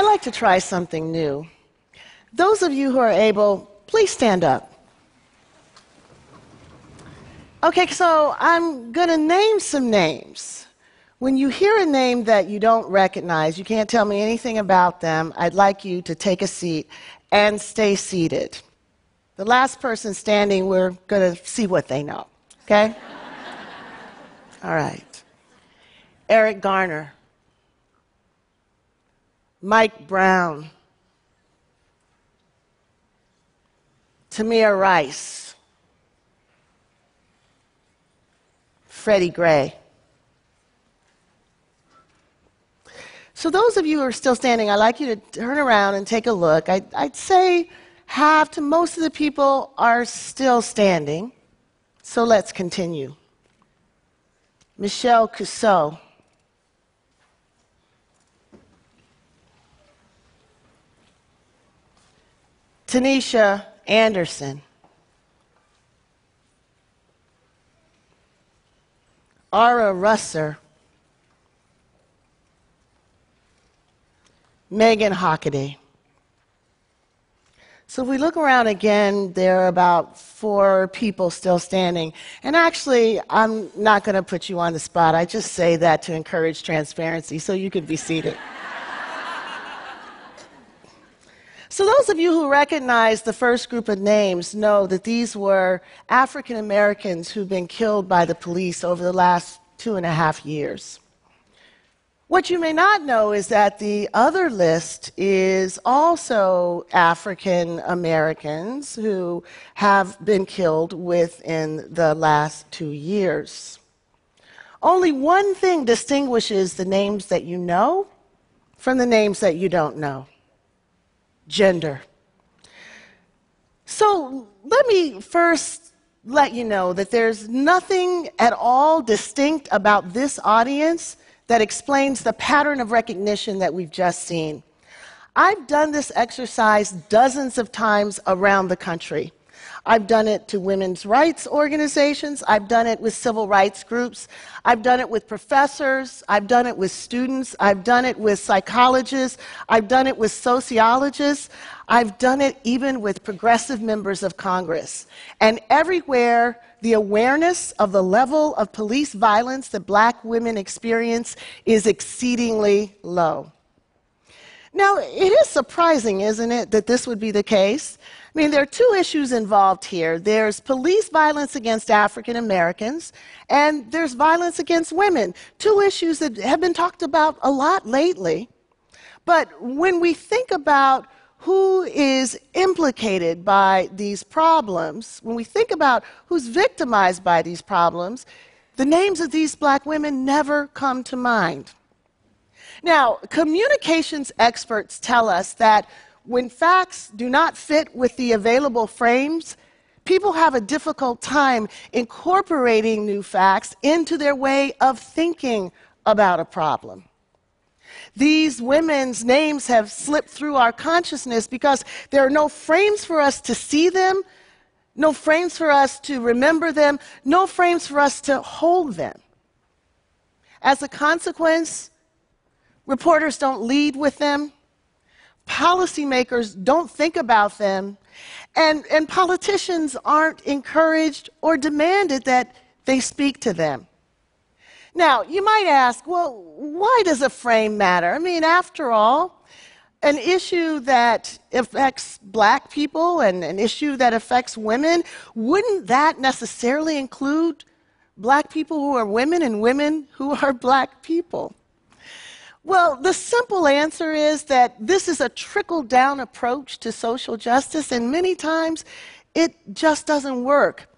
I like to try something new. Those of you who are able, please stand up. Okay, so I'm going to name some names. When you hear a name that you don't recognize, you can't tell me anything about them, I'd like you to take a seat and stay seated. The last person standing, we're going to see what they know, okay? All right. Eric Garner, Mike Brown, Tamir Rice, Freddie Gray. So, those of you who are still standing, I'd like you to turn around and take a look. I, would say half to most of the people are still standing. So, let's continue. Michelle Cusseaux. Tanisha Anderson. Aura Rosser. Meagan Hockaday. So if we look around again, there are about four people still standing. And actually, I'm not going to put you on the spot. I just say that to encourage transparency, so you can be seated. So those of you who recognize the first group of names know that these were African Americans who've been killed by the police over the last two and a half years. What you may not know is that the other list is also African Americans who have been killed within the last two years. Only one thing distinguishes the names that you know from the names that you don't know gender. So let me first let you know that there's nothing at all distinct about this audience that explains the pattern of recognition that we've just seen. I've done this exercise dozens of times around the country. I've done it to women's rights organizations. I've done it with civil rights groups. I've done it with professors. I've done it with students. I've done it with psychologists. I've done it with sociologists. I've done it even with progressive members of Congress. And everywhere, the awareness of the level of police violence that black women experience is exceedingly low. Now, it is surprising, isn't it, that this would be the case? I mean, there are two issues involved here there's police violence against African Americans, and there's violence against women. Two issues that have been talked about a lot lately. But when we think about who is implicated by these problems, when we think about who's victimized by these problems, the names of these black women never come to mind. Now, communications experts tell us that when facts do not fit with the available frames, people have a difficult time incorporating new facts into their way of thinking about a problem. These women's names have slipped through our consciousness because there are no frames for us to see them, no frames for us to remember them, no frames for us to hold them. As a consequence, reporters don't lead with them, policymakers don't think about them, and, and politicians aren't encouraged or demanded that they speak to them. Now, you might ask, well, why does a frame matter? I mean, after all, an issue that affects black people and an issue that affects women, wouldn't that necessarily include black people who are women and women who are black people? Well, the simple answer is that this is a trickle down approach to social justice, and many times it just doesn't work.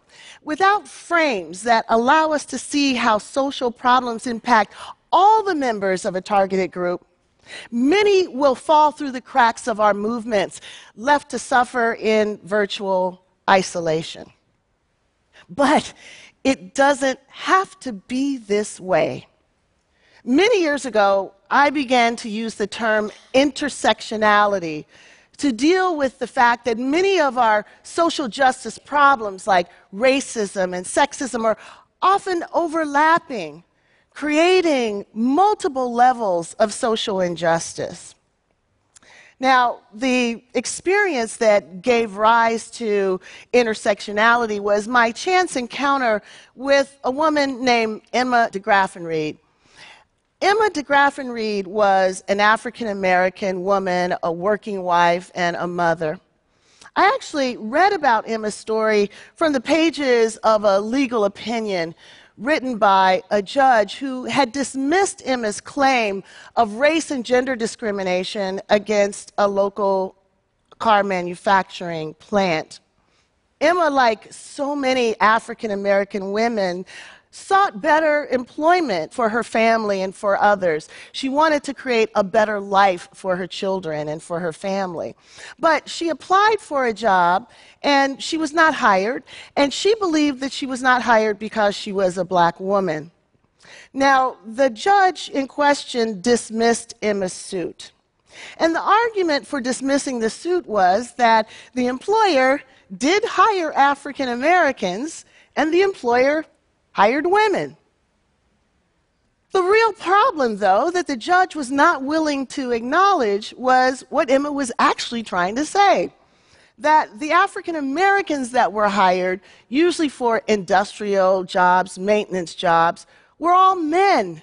Without frames that allow us to see how social problems impact all the members of a targeted group, many will fall through the cracks of our movements, left to suffer in virtual isolation. But it doesn't have to be this way. Many years ago, I began to use the term intersectionality to deal with the fact that many of our social justice problems, like racism and sexism, are often overlapping, creating multiple levels of social injustice. Now, the experience that gave rise to intersectionality was my chance encounter with a woman named Emma DeGraffenreid. Emma DeGraffenreid was an African American woman, a working wife, and a mother. I actually read about Emma's story from the pages of a legal opinion written by a judge who had dismissed Emma's claim of race and gender discrimination against a local car manufacturing plant. Emma, like so many African American women, sought better employment for her family and for others. She wanted to create a better life for her children and for her family. But she applied for a job and she was not hired, and she believed that she was not hired because she was a black woman. Now, the judge in question dismissed Emma's suit. And the argument for dismissing the suit was that the employer did hire African Americans and the employer hired women. The real problem, though, that the judge was not willing to acknowledge was what Emma was actually trying to say. That the African Americans that were hired, usually for industrial jobs, maintenance jobs, were all men.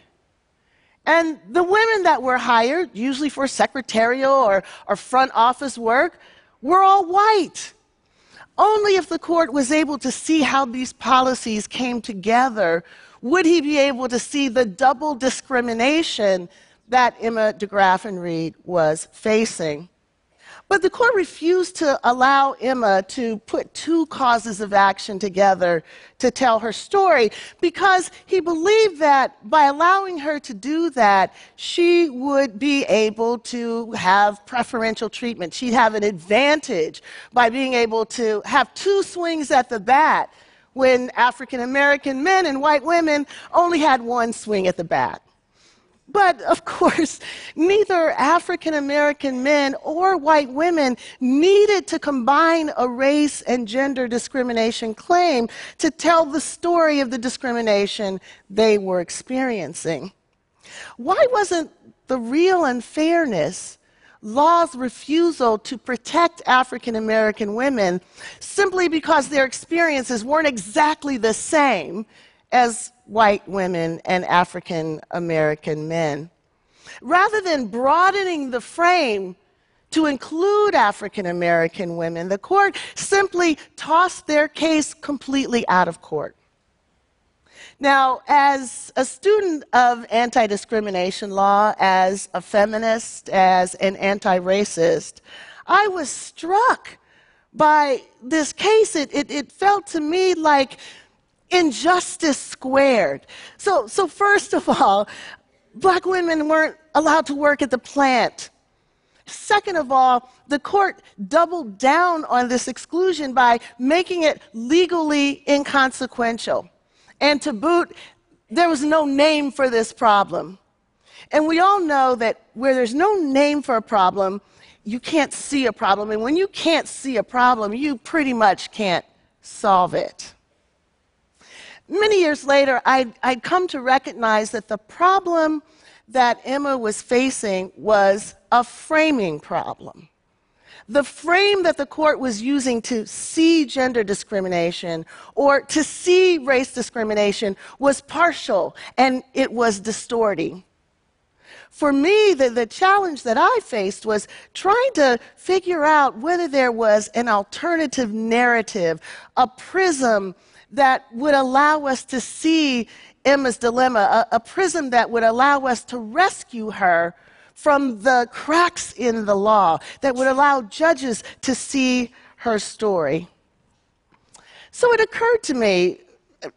And the women that were hired, usually for secretarial or, or front office work, were all white. Only if the court was able to see how these policies came together would he be able to see the double discrimination that Emma DeGraffenreid was facing. But the court refused to allow Emma to put two causes of action together to tell her story because he believed that by allowing her to do that, she would be able to have preferential treatment. She'd have an advantage by being able to have two swings at the bat when African American men and white women only had one swing at the bat. But of course, neither African American men or white women needed to combine a race and gender discrimination claim to tell the story of the discrimination they were experiencing. Why wasn't the real unfairness law's refusal to protect African American women simply because their experiences weren't exactly the same as white women and African American men. Rather than broadening the frame to include African American women, the court simply tossed their case completely out of court. Now, as a student of anti discrimination law, as a feminist, as an anti racist, I was struck by this case. It, it, it, felt to me like injustice squared. So, so first of all, black women weren't allowed to work at the plant. Second of all, the court doubled down on this exclusion by making it legally inconsequential. And to boot, there was no name for this problem. And we all know that where there's no name for a problem, you can't see a problem. And when you can't see a problem, you pretty much can't solve it many years later, I'd, I'd come to recognize that the problem that Emma was facing was a framing problem. The frame that the court was using to see gender discrimination or to see race discrimination was partial and it was distorting. For me, the, the challenge that I faced was trying to figure out whether there was an alternative narrative, a prism that would allow us to see Emma's dilemma, a, a prism that would allow us to rescue her from the cracks in the law, that would allow judges to see her story. So it occurred to me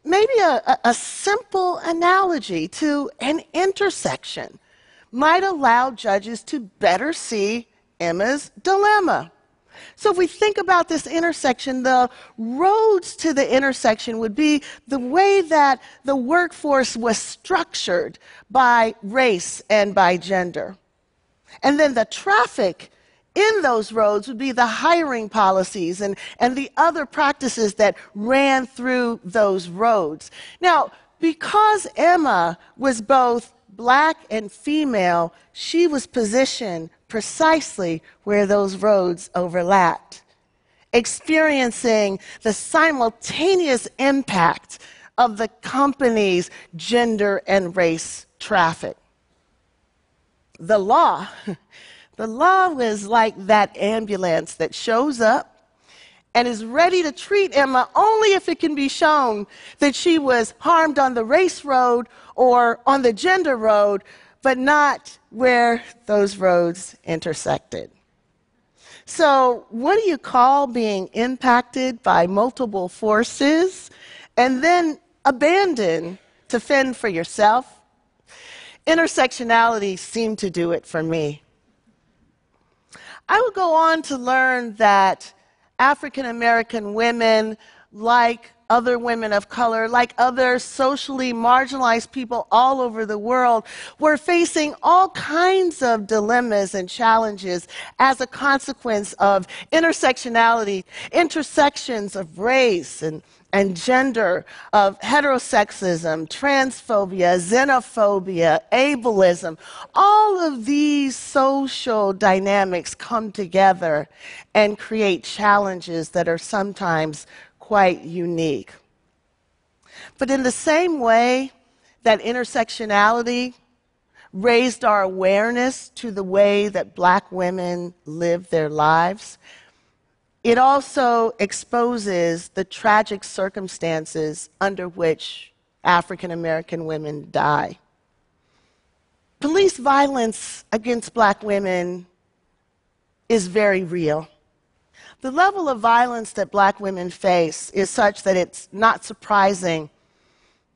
maybe a, a, simple analogy to an intersection might allow judges to better see Emma's dilemma. So if we think about this intersection, the roads to the intersection would be the way that the workforce was structured by race and by gender. And then the traffic in those roads would be the hiring policies and, and the other practices that ran through those roads. Now, because Emma was both black and female, she was positioned precisely where those roads overlapped, experiencing the simultaneous impact of the company's gender and race traffic. The law, the law was like that ambulance that shows up and is ready to treat Emma only if it can be shown that she was harmed on the race road or on the gender road, but not where those roads intersected. So, what do you call being impacted by multiple forces and then abandoned to fend for yourself? Intersectionality seemed to do it for me. I would go on to learn that African American women, like other women of color, like other socially marginalized people all over the world, were facing all kinds of dilemmas and challenges as a consequence of intersectionality, intersections of race and and gender, of heterosexism, transphobia, xenophobia, ableism. All of these social dynamics come together and create challenges that are sometimes quite unique. But in the same way that intersectionality raised our awareness to the way that black women live their lives, it also exposes the tragic circumstances under which African American women die. Police violence against black women is very real. The level of violence that black women face is such that it's not surprising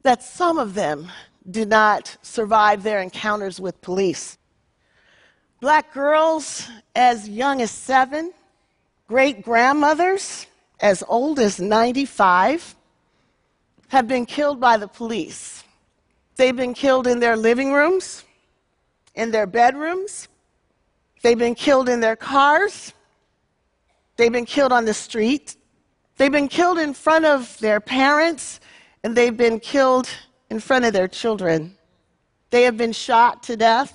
that some of them do not survive their encounters with police. Black girls as young as seven great grandmothers as old as 95 have been killed by the police. They've been killed in their living rooms, in their bedrooms, they've been killed in their cars, they've been killed on the street, they've been killed in front of their parents, and they've been killed in front of their children. They have been shot to death.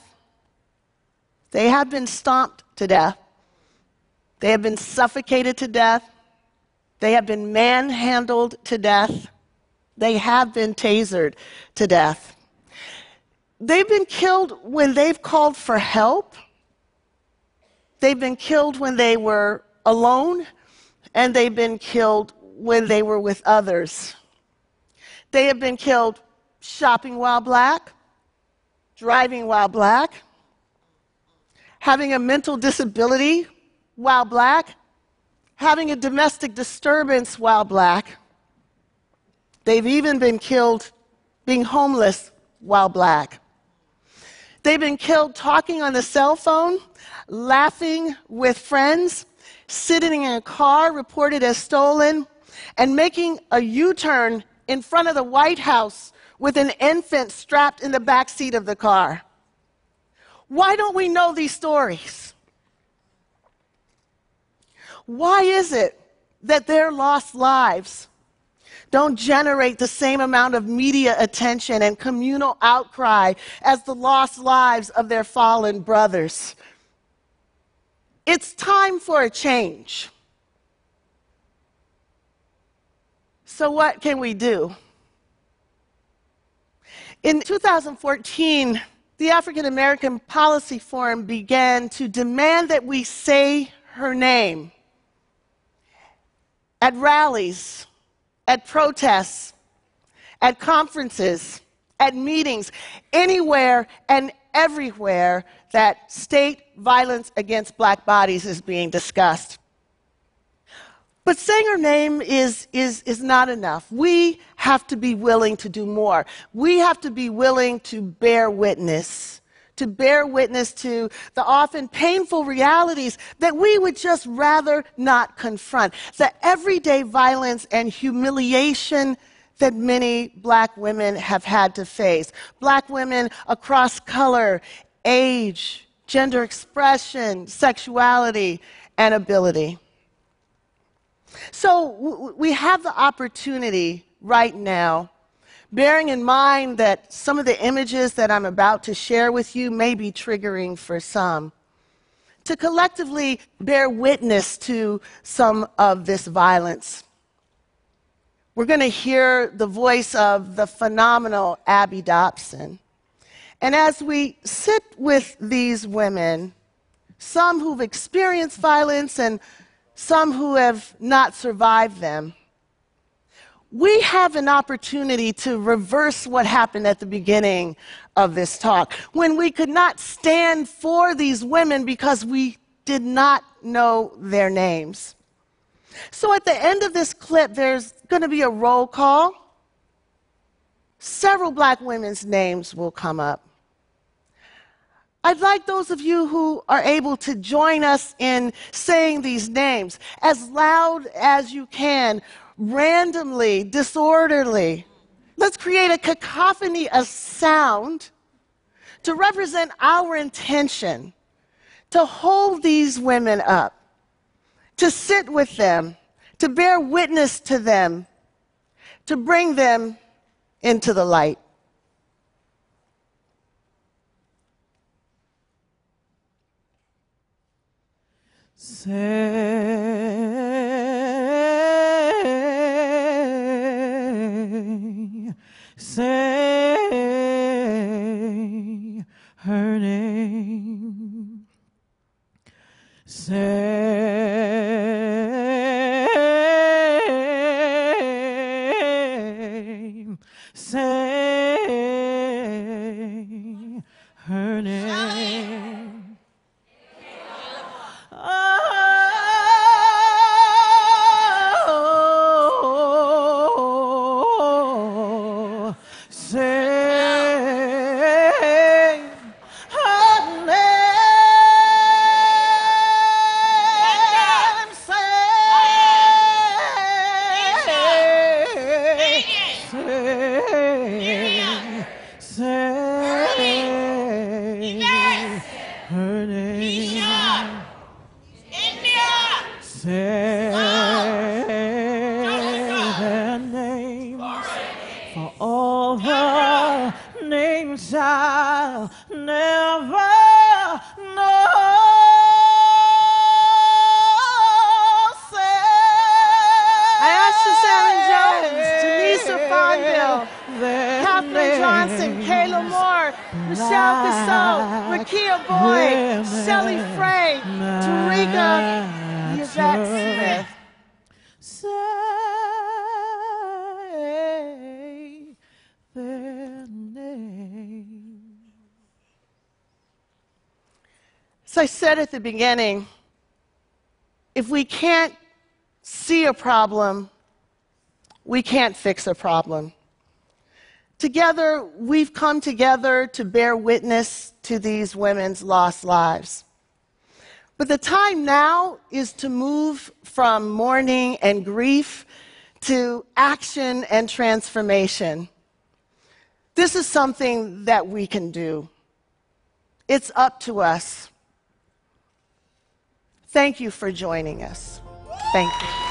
They have been stomped to death. They have been suffocated to death. They have been manhandled to death. They have been tasered to death. They've been killed when they've called for help. They've been killed when they were alone, and they've been killed when they were with others. They have been killed shopping while black, driving while black, having a mental disability while black, having a domestic disturbance while black. They've even been killed being homeless while black. They've been killed talking on the cell phone, laughing with friends, sitting in a car reported as stolen, and making a U turn in front of the White House with an infant strapped in the back seat of the car. Why don't we know these stories? Why is it that their lost lives don't generate the same amount of media attention and communal outcry as the lost lives of their fallen brothers? It's time for a change. So, what can we do? In 2014, the African American Policy Forum began to demand that we say her name at rallies, at protests, at conferences, at meetings, anywhere and everywhere that state violence against black bodies is being discussed. But saying her name is, is, is not enough. We have to be willing to do more. We have to be willing to bear witness to bear witness to the often painful realities that we would just rather not confront. The everyday violence and humiliation that many black women have had to face. Black women across color, age, gender expression, sexuality, and ability. So we have the opportunity right now bearing in mind that some of the images that I'm about to share with you may be triggering for some, to collectively bear witness to some of this violence. We're going to hear the voice of the phenomenal Abby Dobson. And as we sit with these women, some who've experienced violence and some who have not survived them, we have an opportunity to reverse what happened at the beginning of this talk when we could not stand for these women because we did not know their names. So at the end of this clip, there's going to be a roll call. Several black women's names will come up. I'd like those of you who are able to join us in saying these names as loud as you can, randomly, disorderly. Let's create a cacophony of sound to represent our intention to hold these women up, to sit with them, to bear witness to them, to bring them into the light. Say, say So I said at the beginning, if we can't see a problem, we can't fix a problem. Together, we've come together to bear witness to these women's lost lives. But the time now is to move from mourning and grief to action and transformation. This is something that we can do. It's up to us. Thank you for joining us. Thank you.